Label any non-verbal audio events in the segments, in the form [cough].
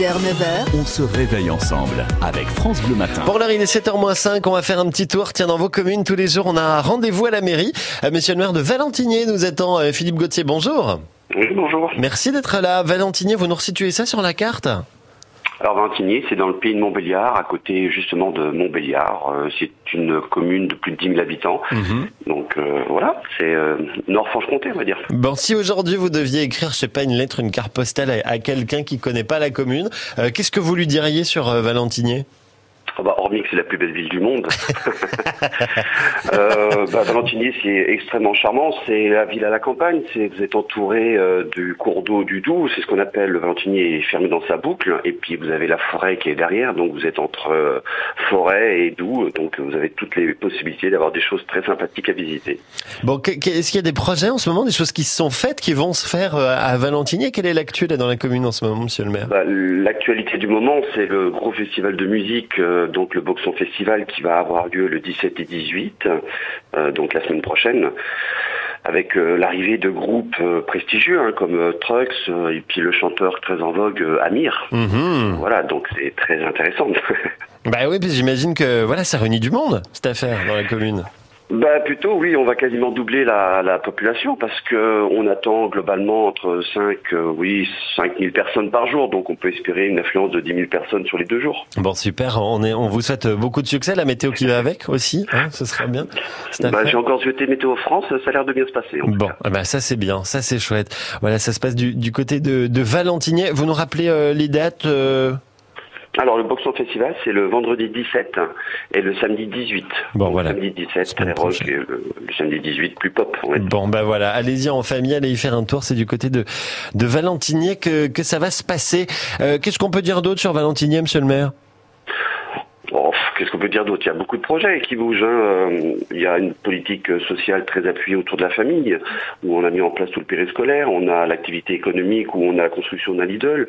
9h. On se réveille ensemble avec France Bleu Matin. Pour l'heure, il est 7h05. On va faire un petit tour. Tiens, dans vos communes, tous les jours, on a rendez-vous à la mairie. Euh, Monsieur le maire de Valentinier nous attend. Euh, Philippe Gauthier, bonjour. Oui, bonjour. Merci d'être là. Valentinier, vous nous resituez ça sur la carte? Alors Valentinier, c'est dans le pays de Montbéliard, à côté justement de Montbéliard. Euh, c'est une commune de plus de 10 000 habitants. Donc euh, voilà, c'est euh, Nord-Franche-Comté, on va dire. Bon, si aujourd'hui vous deviez écrire, je sais pas, une lettre, une carte postale à, à quelqu'un qui connaît pas la commune, euh, qu'est-ce que vous lui diriez sur euh, Valentinier? Bah, hormis que c'est la plus belle ville du monde. [laughs] euh, bah, Valentinier, c'est extrêmement charmant. C'est la ville à la campagne. C'est vous êtes entouré euh, du cours d'eau du Doubs. C'est ce qu'on appelle le Valentinier est fermé dans sa boucle. Et puis vous avez la forêt qui est derrière. Donc vous êtes entre euh, forêt et Doubs. Donc vous avez toutes les possibilités d'avoir des choses très sympathiques à visiter. Bon, est-ce qu'il y a des projets en ce moment, des choses qui se sont faites, qui vont se faire euh, à Valentinier Quelle est l'actu dans la commune en ce moment, monsieur le maire? Bah, L'actualité du moment, c'est le gros festival de musique, donc le Boxon Festival, qui va avoir lieu le 17 et 18, euh, donc la semaine prochaine, avec euh, l'arrivée de groupes euh, prestigieux hein, comme euh, Trucks et puis le chanteur très en vogue Amir. Mhm. Voilà, donc c'est très intéressant. [laughs] Bah oui, puis j'imagine que voilà, ça réunit du monde cette affaire dans la commune. Bah plutôt oui, on va quasiment doubler la, la population parce que on attend globalement entre 5 euh, oui 5000 personnes par jour, donc on peut espérer une affluence de 10 000 personnes sur les deux jours. Bon, super. On est, on vous souhaite beaucoup de succès. La météo qui va avec aussi, hein, ce sera bien. Bah. J'ai encore souhaité Météo France, ça a l'air de bien se passer. en tout Bon, cas. ben ça c'est bien, ça c'est chouette. Voilà, ça se passe du, du côté de, de Valentinier. Vous nous rappelez euh, les dates euh, Alors le Boxon Festival, c'est le vendredi 17 et le samedi 18. Bon, Donc, voilà. Samedi 17, Semaine très rock, et le, le samedi 18, plus pop. Bon, bah voilà, allez-y en famille, allez y faire un tour. C'est du côté de, de Valentinier que, que ça va se passer. Euh, Qu'est-ce qu'on peut dire d'autre sur Valentinier, monsieur le maire? Qu'est-ce qu'on peut dire d'autre? Il y a beaucoup de projets qui bougent. hein. Euh, Il y a une politique euh, sociale très appuyée autour de la famille, où on a mis en place tout le périscolaire. On a l'activité économique, où on a la construction d'un Lidl.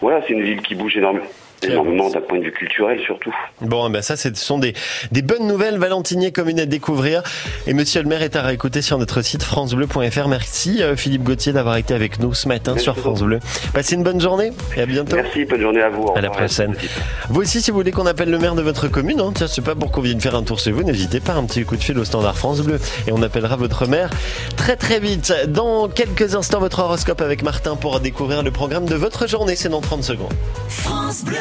Voilà, c'est une ville qui bouge énormément, énormément d'un point de vue culturel surtout. Bon, ben ça, ce sont des, des bonnes nouvelles. Valentinier, commune à découvrir. Et monsieur le maire est à réécouter sur notre site francebleu.fr. Merci euh, Philippe Gauthier d'avoir été avec nous ce matin Merci sur France Bleu. Passez une bonne journée et à bientôt. Merci, bonne journée à vous. À la prochaine. Vous aussi, si vous voulez qu'on appelle le maire de votre commune, hein, tiens, je sais pas pour qu'on vienne faire un tour chez vous, n'hésitez pas, un petit coup de fil au standard France Bleu et on appellera votre maire très très vite. Dans quelques instants, votre horoscope avec Martin pour découvrir le programme de votre journée, c'est dans 30 secondes. France Bleu.